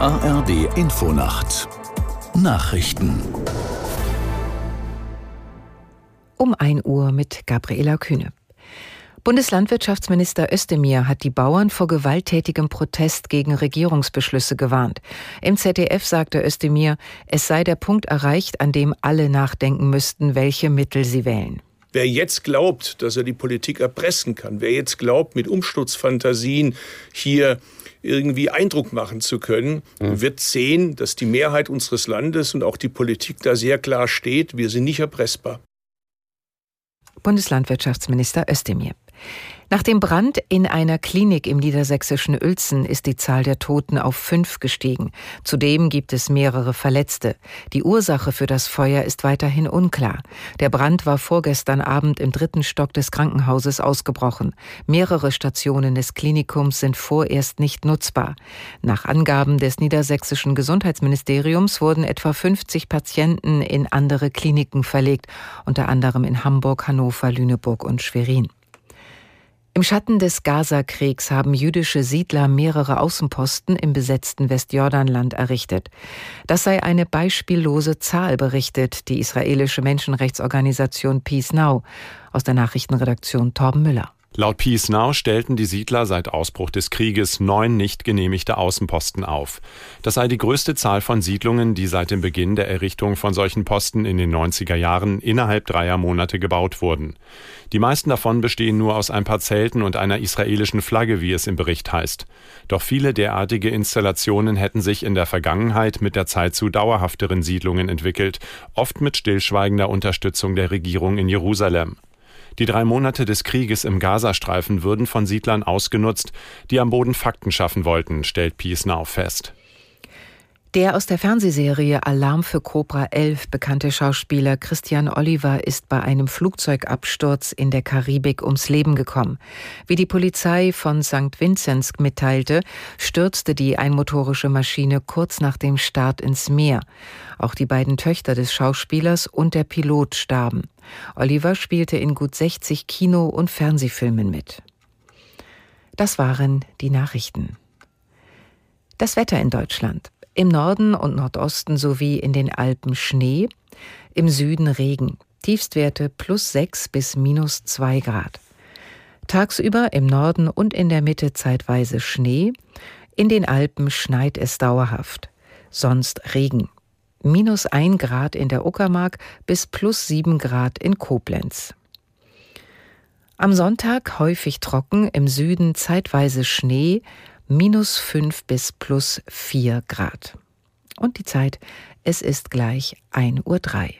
ARD Infonacht Nachrichten um 1 Uhr mit Gabriela Kühne. Bundeslandwirtschaftsminister Özdemir hat die Bauern vor gewalttätigem Protest gegen Regierungsbeschlüsse gewarnt. Im ZDF sagte Özdemir, es sei der Punkt erreicht, an dem alle nachdenken müssten, welche Mittel sie wählen. Wer jetzt glaubt, dass er die Politik erpressen kann, wer jetzt glaubt, mit Umsturzfantasien hier irgendwie Eindruck machen zu können, mhm. wird sehen, dass die Mehrheit unseres Landes und auch die Politik da sehr klar steht, wir sind nicht erpressbar. Bundeslandwirtschaftsminister Özdemir. Nach dem Brand in einer Klinik im niedersächsischen Uelzen ist die Zahl der Toten auf fünf gestiegen. Zudem gibt es mehrere Verletzte. Die Ursache für das Feuer ist weiterhin unklar. Der Brand war vorgestern Abend im dritten Stock des Krankenhauses ausgebrochen. Mehrere Stationen des Klinikums sind vorerst nicht nutzbar. Nach Angaben des niedersächsischen Gesundheitsministeriums wurden etwa 50 Patienten in andere Kliniken verlegt, unter anderem in Hamburg, Hannover, Lüneburg und Schwerin. Im Schatten des Gaza-Kriegs haben jüdische Siedler mehrere Außenposten im besetzten Westjordanland errichtet. Das sei eine beispiellose Zahl, berichtet die israelische Menschenrechtsorganisation Peace Now aus der Nachrichtenredaktion Torben Müller. Laut Peace Now stellten die Siedler seit Ausbruch des Krieges neun nicht genehmigte Außenposten auf. Das sei die größte Zahl von Siedlungen, die seit dem Beginn der Errichtung von solchen Posten in den 90er Jahren innerhalb dreier Monate gebaut wurden. Die meisten davon bestehen nur aus ein paar Zelten und einer israelischen Flagge, wie es im Bericht heißt. Doch viele derartige Installationen hätten sich in der Vergangenheit mit der Zeit zu dauerhafteren Siedlungen entwickelt, oft mit stillschweigender Unterstützung der Regierung in Jerusalem. Die drei Monate des Krieges im Gazastreifen würden von Siedlern ausgenutzt, die am Boden Fakten schaffen wollten, stellt Peace Now fest. Der aus der Fernsehserie Alarm für Cobra 11 bekannte Schauspieler Christian Oliver ist bei einem Flugzeugabsturz in der Karibik ums Leben gekommen. Wie die Polizei von St. Vinzenz mitteilte, stürzte die einmotorische Maschine kurz nach dem Start ins Meer. Auch die beiden Töchter des Schauspielers und der Pilot starben. Oliver spielte in gut 60 Kino- und Fernsehfilmen mit. Das waren die Nachrichten. Das Wetter in Deutschland. Im Norden und Nordosten sowie in den Alpen Schnee, im Süden Regen. Tiefstwerte plus 6 bis minus 2 Grad. Tagsüber im Norden und in der Mitte zeitweise Schnee, in den Alpen schneit es dauerhaft. Sonst Regen. Minus 1 Grad in der Uckermark bis plus 7 Grad in Koblenz. Am Sonntag häufig trocken, im Süden zeitweise Schnee, minus 5 bis plus 4 Grad. Und die Zeit, es ist gleich 1.03 Uhr.